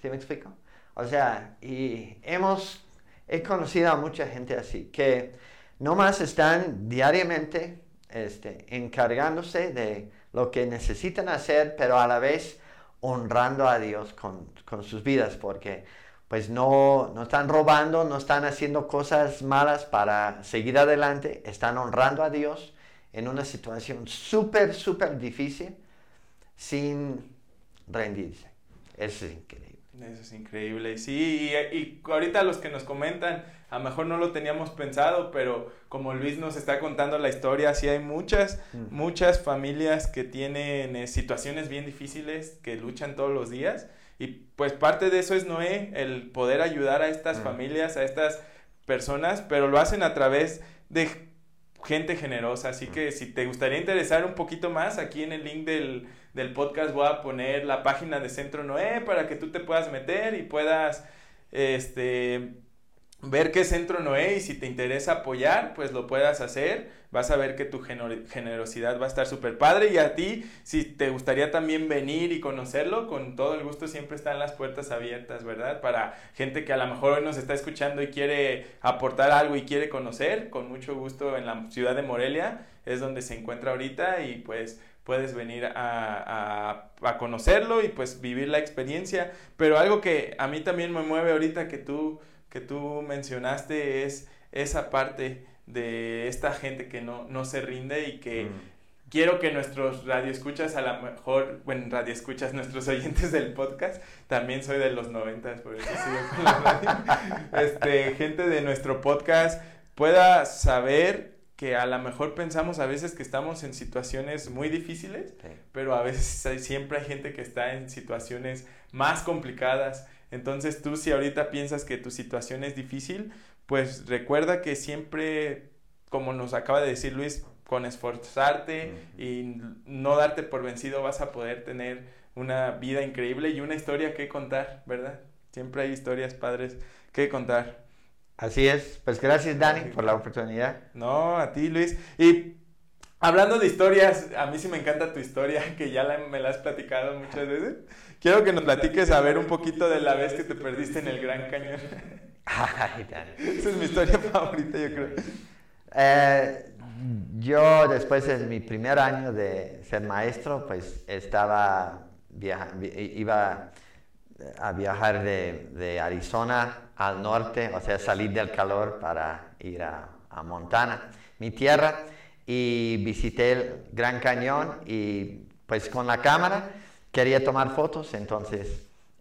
¿Sí me explico? O sea, y hemos, he conocido a mucha gente así, que nomás están diariamente este, encargándose de lo que necesitan hacer, pero a la vez honrando a Dios con, con sus vidas, porque pues no, no están robando, no están haciendo cosas malas para seguir adelante, están honrando a Dios en una situación súper, súper difícil sin rendirse. Eso es increíble. Eso es increíble. Sí, y, ahorita los que nos comentan, a lo mejor no lo teníamos pensado, pero como Luis nos está contando la historia, sí hay muchas, mm. muchas familias que tienen eh, situaciones bien difíciles, que luchan todos los días. Y pues parte de eso es Noé, el poder ayudar a estas mm. familias, a estas personas, pero lo hacen a través de gente generosa. Así que si te gustaría interesar un poquito más, aquí en el link del, podcast voy a poner la página de Centro Noé para que tú te puedas meter y puedas este, ver qué Centro Noé y si te interesa apoyar, pues lo puedas hacer. Vas a ver que tu generosidad va a estar súper padre. Y a ti, si te gustaría también venir y conocerlo, con todo el gusto siempre están las puertas abiertas, ¿verdad? Para gente que a lo mejor hoy nos está escuchando y quiere aportar algo y quiere conocer, con mucho gusto en la ciudad de Morelia es donde se encuentra ahorita y pues puedes venir a, a, conocerlo y pues vivir la experiencia. Pero algo que a mí también me mueve ahorita que tú que tú mencionaste es esa parte de esta gente que no, no se rinde y que mm. quiero que nuestros radioescuchas, a lo mejor, bueno, radioescuchas, nuestros [laughs] oyentes del podcast, también soy de los noventas, por eso sigo con la radio, [laughs] este, gente de nuestro podcast pueda saber que a lo mejor pensamos a veces que estamos en situaciones muy difíciles, pero a veces siempre hay gente que está en situaciones más complicadas. Entonces tú si ahorita piensas que tu situación es difícil, pues recuerda que siempre, como nos acaba de decir Luis, con esforzarte y no darte por vencido vas a poder tener una vida increíble y una historia que contar, ¿verdad? Siempre hay historias padres que contar. Así es, pues gracias Dani por la oportunidad. No, a ti Luis. Y hablando de historias, a mí sí me encanta tu historia, [laughs] que ya me la has platicado muchas veces. Quiero que nos platiques a ver un poquito de la vez que te perdiste en el Gran Cañón. [laughs] Ay, Esa es mi historia favorita, yo creo. Eh, yo después de mi primer año de ser maestro, pues estaba iba a viajar de, de, Arizona al norte, o sea, salir del calor para ir a, a Montana, mi tierra, y visité el Gran Cañón y pues con la cámara quería tomar fotos, entonces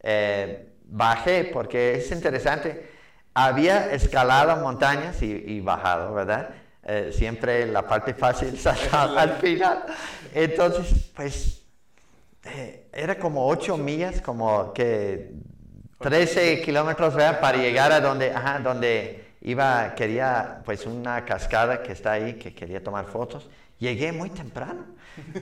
eh, bajé porque es interesante. Había escalado montañas y, bajado, ¿verdad? Eh, siempre la parte fácil [laughs] al final. Entonces, pues, eh, era como 8 millas, como que 13 kilómetros para llegar a donde, ajá, donde iba, quería, pues, una cascada que está ahí, que quería tomar fotos. Llegué muy temprano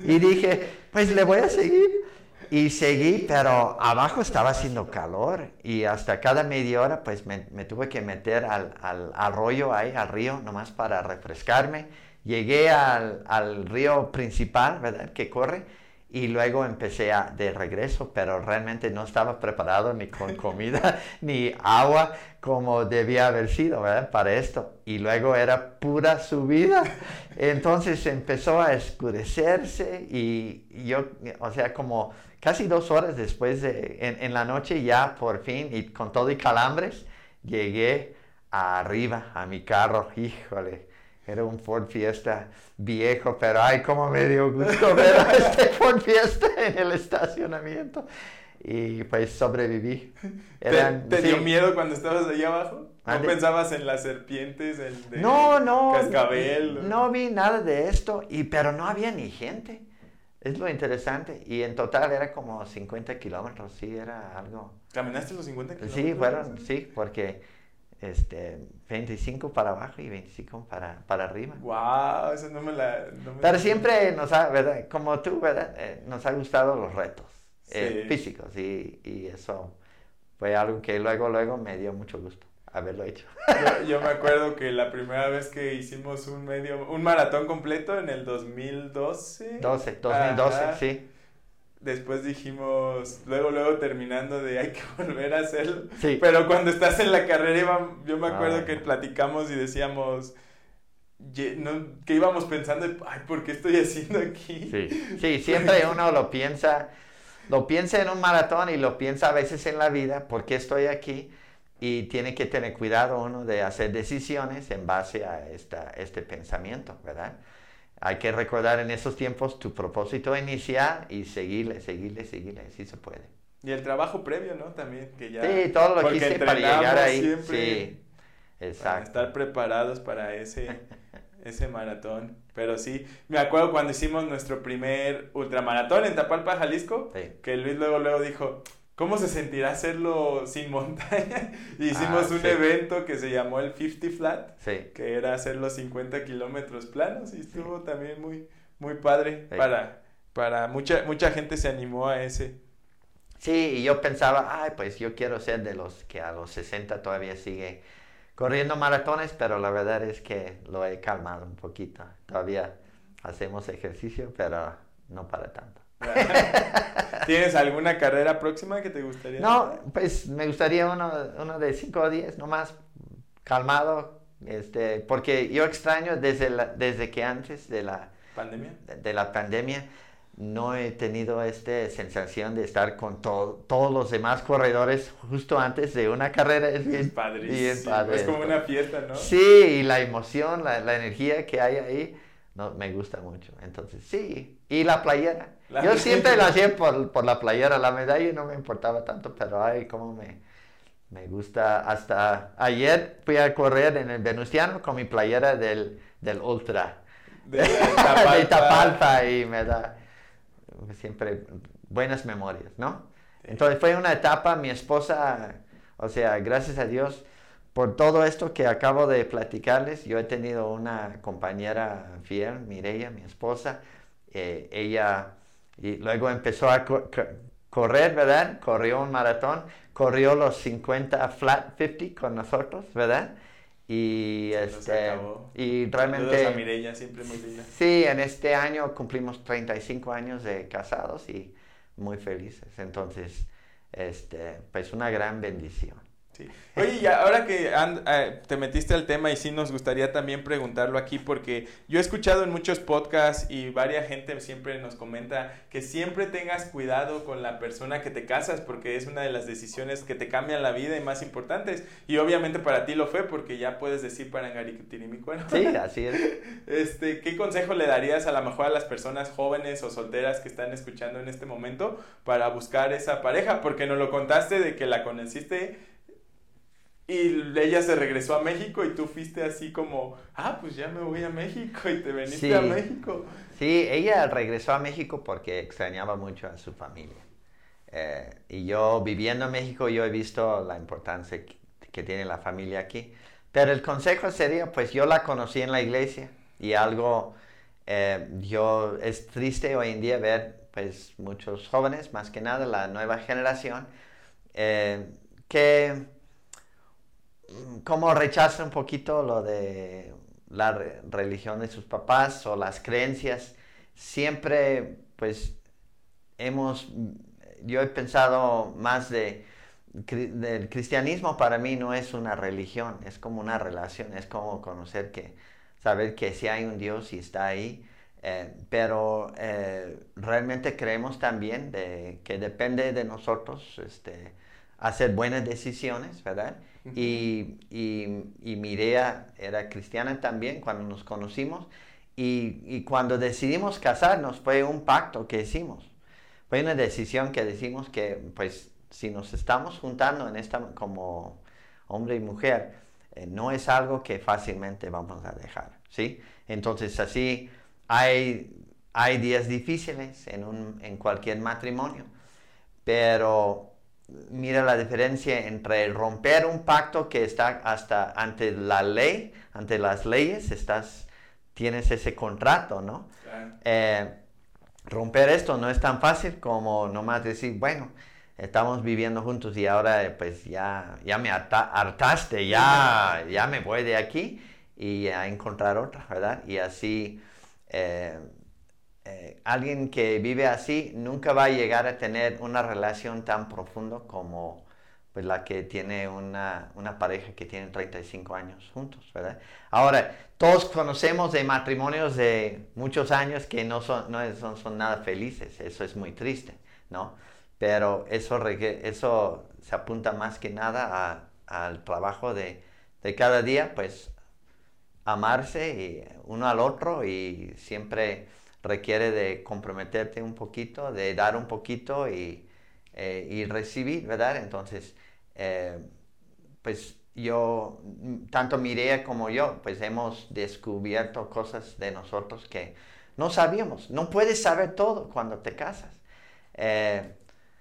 y dije, pues le voy a seguir. Y seguí, pero abajo estaba haciendo calor y hasta cada media hora pues me, tuve que meter al, al, arroyo ahí, al río, nomás para refrescarme. Llegué al, al río principal, ¿verdad? Que corre y luego empecé a, de regreso, pero realmente no estaba preparado ni con [laughs] comida [laughs] ni agua como debía haber sido ¿verdad? para esto. Y luego era pura subida. [laughs] Entonces empezó a escurecerse y yo, o sea, como casi dos horas después de, en, en la noche ya por fin y con todo y calambres, llegué arriba a mi carro, híjole era un Ford Fiesta viejo, pero ay, cómo me dio gusto ver a [laughs] este Ford Fiesta en el estacionamiento. Y pues sobreviví. ¿Te, dio miedo cuando estabas ahí abajo? ¿No pensabas en las serpientes, el de no, no, cascabel? No, vi nada de esto, y, pero no había ni gente. Es lo interesante. Y en total era como 50 kilómetros, sí, era algo... ¿Caminaste los 50 kilómetros? Sí, fueron, sí, porque este, 25 para abajo y 25 para, para arriba. ¡Wow! Eso no me la... Pero siempre nos ha, ¿verdad? Como tú, ¿verdad? Eh, nos ha gustado los retos eh, físicos y, y, eso fue algo que luego, luego me dio mucho gusto haberlo hecho. Yo, me acuerdo que la primera vez que hicimos un medio, un maratón completo en el 2012. 12, 2012, sí después dijimos, luego, luego terminando de hay que [laughs] volver a hacerlo. Sí. Pero cuando estás en la carrera, yo me acuerdo ah. que platicamos y decíamos que íbamos pensando, ay, ¿por qué estoy haciendo aquí? Sí. sí, siempre uno lo piensa, lo piensa en un maratón y lo piensa a veces en la vida, ¿por qué estoy aquí? Y tiene que tener cuidado uno de hacer decisiones en base a esta, este pensamiento, ¿verdad? hay que recordar en esos tiempos tu propósito inicial y seguirle, seguirle, seguirle, sí se puede. Y el trabajo previo, ¿no? También, que ya... Sí, todo lo que hice para llegar ahí. sí, exacto. Para estar preparados para ese, [laughs] ese maratón. Pero sí, me acuerdo cuando hicimos nuestro primer ultramaratón en Tapalpa, Jalisco, que Luis luego, luego dijo, ¿Cómo se sentirá hacerlo sin montaña? [laughs] Hicimos ah, un evento que se llamó el 50 Flat, que era hacer los 50 kilómetros planos y estuvo también muy, muy padre para, para mucha, mucha gente se animó a ese. Sí, y yo pensaba, ay, pues yo quiero ser de los que a los 60 todavía sigue corriendo maratones, pero la verdad es que lo he calmado un poquito. Todavía hacemos ejercicio, pero no para tanto. [laughs] ¿Tienes alguna carrera próxima que te gustaría? No, pues me gustaría uno, uno de 5 o 10, nomás calmado, este, porque yo extraño desde, desde que antes de la pandemia, de, la pandemia no he tenido esta sensación de estar con todos los demás corredores justo antes de una carrera. Es bien, padrísimo. Es como una fiesta, ¿no? Sí, y la emoción, la, la energía que hay ahí, no, me gusta mucho. Entonces, sí. Y la playera. Yo siempre la hacía por, por, la playera. La medalla no me importaba tanto, pero ay, cómo me, me gusta. Hasta ayer fui a correr en el Venustiano con mi playera del, del Ultra. De, [laughs] Tapalpa. y me da siempre buenas memorias, ¿no? Entonces fue una etapa, mi esposa, o sea, gracias a Dios por todo esto que acabo de platicarles, yo he tenido una compañera fiel, Mireia, mi esposa, eh, ella y luego empezó a correr, ¿verdad? Corrió un maratón, corrió los 50 flat 50 con nosotros, ¿verdad? Y, este, y realmente... A Mireia, siempre. Sí, en este año cumplimos 35 años de casados y muy felices. Entonces, este, pues una gran bendición. Oye, y ahora que eh, te metiste al tema y sí nos gustaría también preguntarlo aquí porque yo he escuchado en muchos podcasts y varias gente siempre nos comenta que siempre tengas cuidado con la persona que te casas porque es una de las decisiones que te cambian la vida y más importantes. Y obviamente para ti lo fue porque ya puedes decir para mi cuerpo. Sí, así es. [laughs] Este, ¿Qué consejo le darías a lo mejor a las personas jóvenes o solteras que están escuchando en este momento para buscar esa pareja? Porque nos lo contaste de que la conociste y ella se regresó a México y tú fuiste así como, ah, pues ya me voy a México y te veniste a México. Sí, ella regresó a México porque extrañaba mucho a su familia. Eh, y yo viviendo en México, yo he visto la importancia que, tiene la familia aquí. Pero el consejo sería, pues yo la conocí en la iglesia y algo, eh, yo, es triste hoy en día ver, pues muchos jóvenes, más que nada la nueva generación, eh, que como rechaza un poquito lo de la religión de sus papás o las creencias. Siempre, pues, hemos, yo he pensado más de, del cristianismo para mí no es una religión, es como una relación, es como conocer que, saber que si hay un Dios y está ahí. Eh, pero eh, realmente creemos también de, que depende de nosotros este, hacer buenas decisiones, ¿verdad? Y, y, Mirea era cristiana también cuando nos conocimos. Y, y, cuando decidimos casarnos fue un pacto que hicimos. Fue una decisión que decimos que, pues, si nos estamos juntando en esta como hombre y mujer, eh, no es algo que fácilmente vamos a dejar, ¿sí? Entonces, así hay, hay días difíciles en, un, en cualquier matrimonio, pero mira la diferencia entre romper un pacto que está hasta ante la ley, ante las leyes, estás, tienes ese contrato, ¿no? Eh, romper esto no es tan fácil como nomás decir, bueno, estamos viviendo juntos y ahora eh, pues ya, ya me hartaste, ya, ya me voy de aquí y a encontrar otra, ¿verdad? Y así eh, eh, alguien que vive así nunca va a llegar a tener una relación tan profunda como pues, la que tiene una, una, pareja que tiene 35 años juntos, ¿verdad? Ahora, todos conocemos de matrimonios de muchos años que no son, no son, son nada felices, eso es muy triste, ¿no? Pero eso, eso se apunta más que nada al trabajo de, de cada día, pues amarse y uno al otro y siempre requiere de comprometerte un poquito, de dar un poquito y, eh, recibir, ¿verdad? Entonces, eh, pues yo, tanto Mireia como yo, pues hemos descubierto cosas de nosotros que no sabíamos. No puedes saber todo cuando te casas. Eh,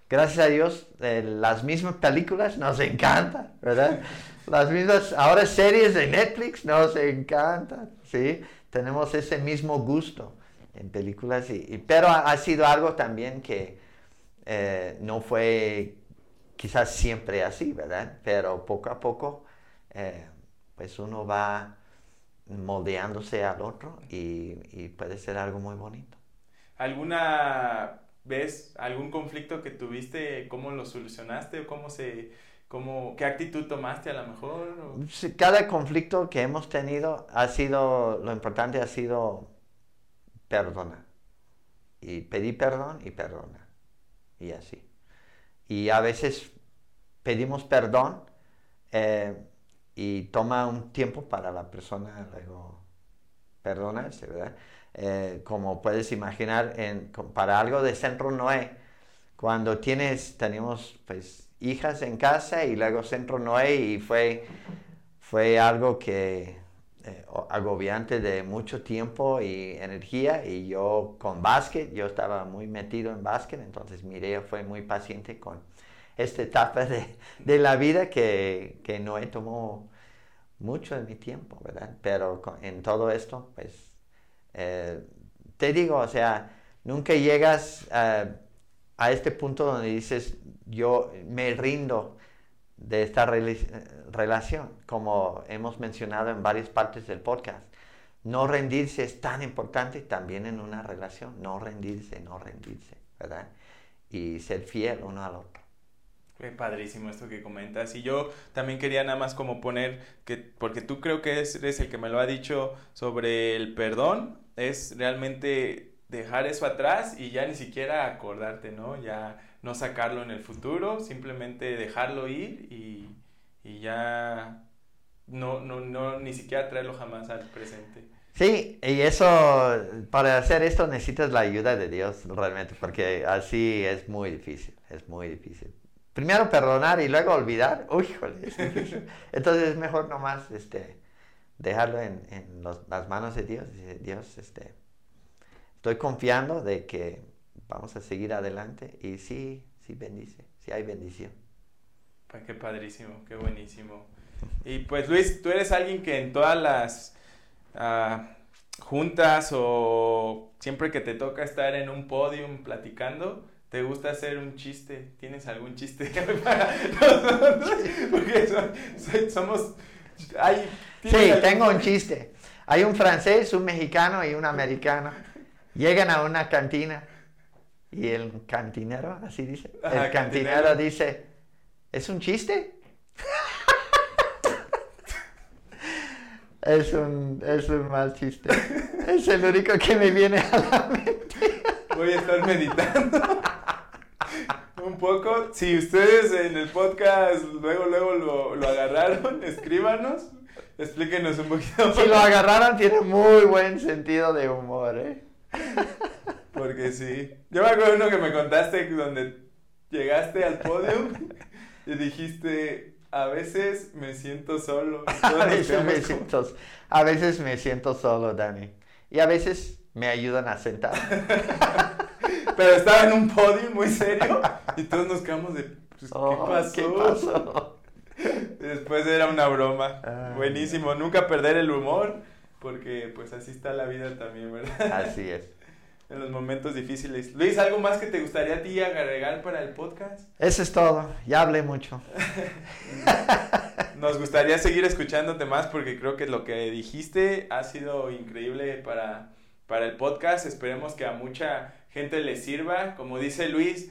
gracias a Dios, las mismas películas nos encantan, ¿verdad? [laughs] Las mismas, ahora series de Netflix nos encantan, ¿sí? Tenemos ese mismo gusto en películas, y, pero ha, sido algo también que eh, no fue quizás siempre así, ¿verdad? Pero poco a poco, eh, pues uno va moldeándose al otro y, y puede ser algo muy bonito. ¿Alguna vez algún conflicto que tuviste, cómo lo solucionaste o cómo se, cómo, qué actitud tomaste a lo mejor? Cada conflicto que hemos tenido ha sido, lo importante ha sido perdonar. Y pedir perdón y perdonar. Y así. Y a veces pedimos perdón eh, y toma un tiempo para la persona luego perdonarse, ¿verdad? Eh, como puedes imaginar, en, para algo de Centro Noé, cuando tienes, tenemos pues hijas en casa y luego Centro Noé y fue, fue algo que eh, agobiante de mucho tiempo y energía y yo con básquet, yo estaba muy metido en básquet, entonces Mireia fue muy paciente con esta etapa de, de la vida que, que Noé tomó mucho de mi tiempo, ¿verdad? Pero en todo esto, pues eh, te digo, o sea, nunca llegas a este punto donde dices, yo me rindo de esta relación, como hemos mencionado en varias partes del podcast. No rendirse es tan importante también en una relación, no rendirse, no rendirse, ¿verdad? Y ser fiel uno al otro. Qué padrísimo esto que comentas. Y yo también quería nada más como poner que, porque tú creo que eres el que me lo ha dicho sobre el perdón, es realmente dejar eso atrás y ya ni siquiera acordarte, ¿no? Ya no sacarlo en el futuro, simplemente dejarlo ir y, y ya no, no, no, ni siquiera traerlo jamás al presente. Sí, y eso, para hacer esto necesitas la ayuda de Dios realmente, porque así es muy difícil, es muy difícil. Primero perdonar y luego olvidar, [laughs] uy, joder, Entonces es mejor nomás este, dejarlo en, en las manos de Dios. Dios, este, estoy confiando de que vamos a seguir adelante y sí, sí bendice, sí hay bendición. Pues qué padrísimo, qué buenísimo. Y pues Luis, tú eres alguien que en todas las uh, juntas o siempre que te toca estar en un podium platicando, ¿Te gusta hacer un chiste? ¿Tienes algún chiste para [laughs] Porque somos... Hay, sí, tengo un chiste. Hay un francés, un mexicano y un americano. Llegan a una cantina y el cantinero, así dice, el cantinero, dice, ¿es un chiste? [laughs] es, un, es un mal chiste. Es el único que me viene a la mente. Voy a estar meditando un poco. Si ustedes en el podcast luego, luego lo, lo agarraron, escríbanos. Explíquenos un poquito. Si lo agarraron, tiene muy buen sentido de humor, ¿eh? Porque sí. Yo me acuerdo uno que me contaste donde llegaste al podio y dijiste, a veces me siento solo. [laughs] A veces me, siento, a veces me siento solo, Dani. Y a veces me ayudan a sentar. [laughs] Pero estaba en un podio muy serio y todos nos quedamos de, pues, ¿qué pasó? ¿Qué pasó? [laughs] Después era una broma. Buenísimo, nunca perder el humor, porque pues así está la vida también, ¿verdad? Así es. En los momentos difíciles. Luis, ¿algo más que te gustaría a ti agregar para el podcast? Eso es todo, ya hablé mucho. [laughs] Nos gustaría seguir escuchándote más porque creo que lo que dijiste ha sido increíble para, para el podcast. Esperemos que a mucha gente le sirva. Como dice Luis,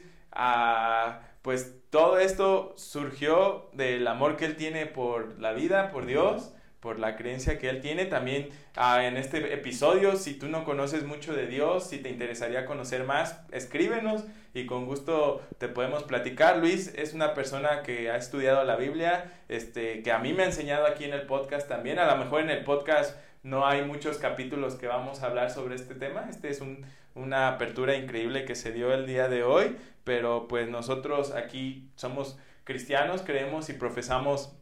pues todo esto surgió del amor que él tiene por la vida, por Dios, por la creencia que él tiene. También ah, en este episodio, si tú no conoces mucho de Dios, si te interesaría conocer más, escríbenos y con gusto te podemos platicar. Luis es una persona que ha estudiado la Biblia, este, que a mí me ha enseñado aquí en el podcast también. A lo mejor en el podcast no hay muchos capítulos que vamos a hablar sobre este tema. Este es un, una apertura increíble que se dio el día de hoy, pero pues nosotros aquí somos cristianos, creemos y profesamos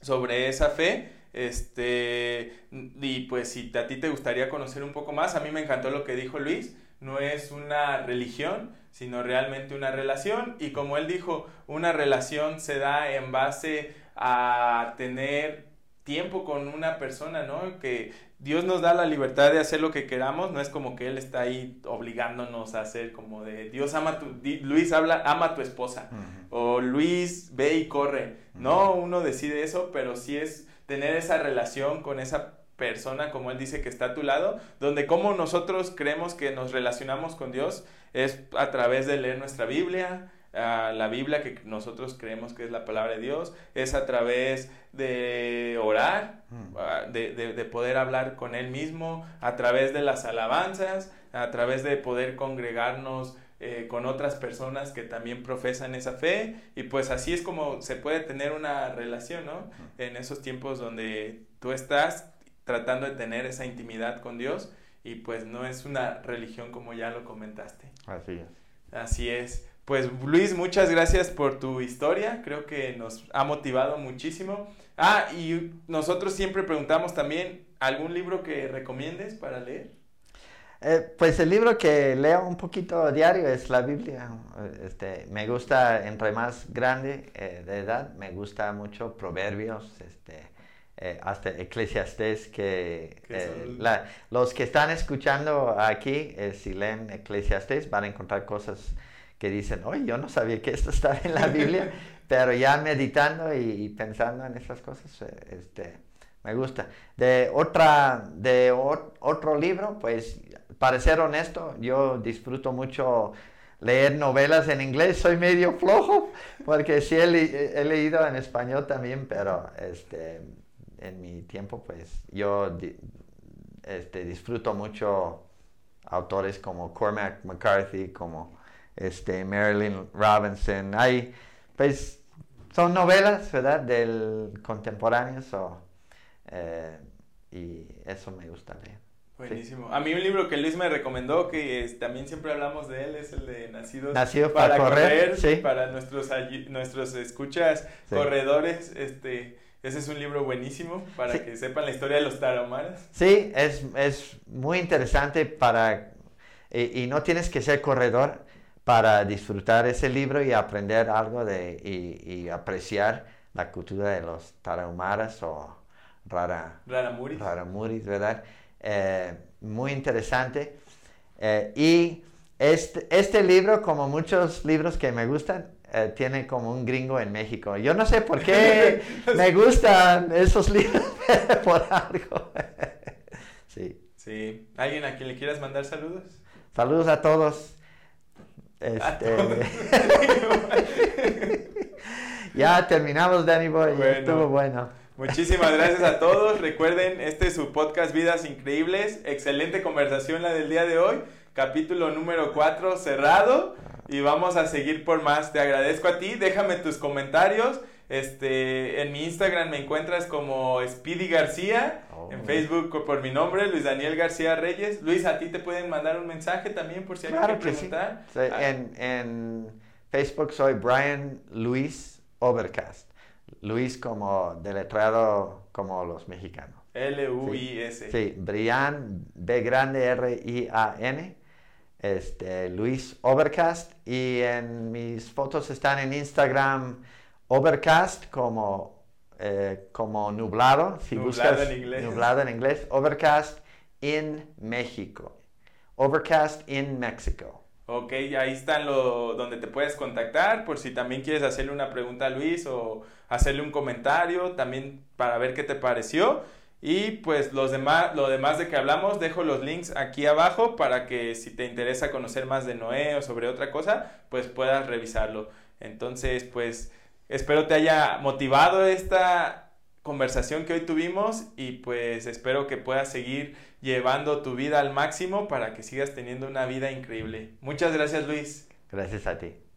sobre esa fe. Este, y pues si a ti te gustaría conocer un poco más, a mí me encantó lo que dijo Luis, no es una religión, sino realmente una relación. Y como él dijo, una relación se da en base a tener tiempo con una persona, ¿no? Que Dios nos da la libertad de hacer lo que queramos, no es como que Él está ahí obligándonos a hacer como de Dios ama tu, Luis habla, ama a tu esposa, o Luis ve y corre, no, uno decide eso, pero sí es tener esa relación con esa persona, como Él dice que está a tu lado, donde como nosotros creemos que nos relacionamos con Dios es a través de leer nuestra Biblia, la Biblia que nosotros creemos que es la palabra de Dios, es a través de orar, mm. de, de, poder hablar con Él mismo, a través de las alabanzas, a través de poder congregarnos eh, con otras personas que también profesan esa fe y pues así es como se puede tener una relación, ¿no? En esos tiempos donde tú estás tratando de tener esa intimidad con Dios y pues no es una religión como ya lo comentaste. Así es. Así es. Pues Luis, muchas gracias por tu historia, creo que nos ha motivado muchísimo. Ah, y nosotros siempre preguntamos también, ¿algún libro que recomiendes para leer? Eh, pues el libro que leo un poquito diario es la Biblia. Este, me gusta, entre más grande eh, de edad, me gusta mucho Proverbios, este, eh, hasta Eclesiastés, que los que están escuchando aquí, si leen Eclesiastés, van a encontrar cosas que dicen, oye, yo no sabía que esto estaba en la Biblia, [laughs] pero ya meditando y, pensando en esas cosas, eh, este, me gusta. De, otra, de otro libro, pues, para ser honesto, yo disfruto mucho leer novelas en inglés, soy medio flojo, porque sí he, leído en español también, pero este, en mi tiempo, pues, yo este, disfruto mucho autores como Cormac McCarthy, como este, Marilyn Robinson. Hay, pues, son novelas, ¿verdad? Del contemporáneo, eh, y eso me gusta leer. Buenísimo. A mí un libro que Luis me recomendó, que también siempre hablamos de él, es el de Nacidos, Nacido para, correr, sí. para nuestros, nuestros escuchas corredores. Este, ese es un libro buenísimo para que sepan la historia de los tarahumaras. Sí, es, es muy interesante para... y, no tienes que ser corredor, para disfrutar ese libro y aprender algo de, y, apreciar la cultura de los tarahumaras o rara, raramuris. ¿verdad? Eh, muy interesante. Eh, y este, este libro, como muchos libros que me gustan, eh, tiene como un gringo en México. Yo no sé por qué [laughs] me gustan esos [laughs] libros, por algo. [laughs] sí. Sí. ¿Alguien a quien le quieras mandar saludos? Saludos a todos. Este... ya terminamos, Danny Boy. Estuvo bueno. Muchísimas gracias a todos. Recuerden, este es su podcast Vidas Increíbles. Excelente conversación la del día de hoy. Capítulo número 4 cerrado. Y vamos a seguir por más. Te agradezco a ti. Déjame tus comentarios. Este, en mi Instagram me encuentras como Speedy García, oh. en Facebook por mi nombre, Luis Daniel García Reyes. Luis, a ti te pueden mandar un mensaje también por si hay claro que preguntar. Ah. en, en, Facebook soy Brian Luis Overcast. Luis como deletrado como los mexicanos. L-U-I-S. Sí, Brian, B grande R-I-A-N. Este, Luis Overcast. Y en mis fotos están en Instagram Overcast como, eh, como nublado, si nublado en inglés. nublado en inglés, Overcast in México, Overcast in Mexico. Ok, ahí están lo, donde te puedes contactar por si también quieres hacerle una pregunta a Luis o hacerle un comentario también para ver qué te pareció. Y pues los demás, lo demás de que hablamos, dejo los links aquí abajo para que si te interesa conocer más de Noé o sobre otra cosa, pues puedas revisarlo. Entonces, pues Espero te haya motivado esta conversación que hoy tuvimos y pues espero que puedas seguir llevando tu vida al máximo para que sigas teniendo una vida increíble. Muchas gracias Luis. Gracias a ti.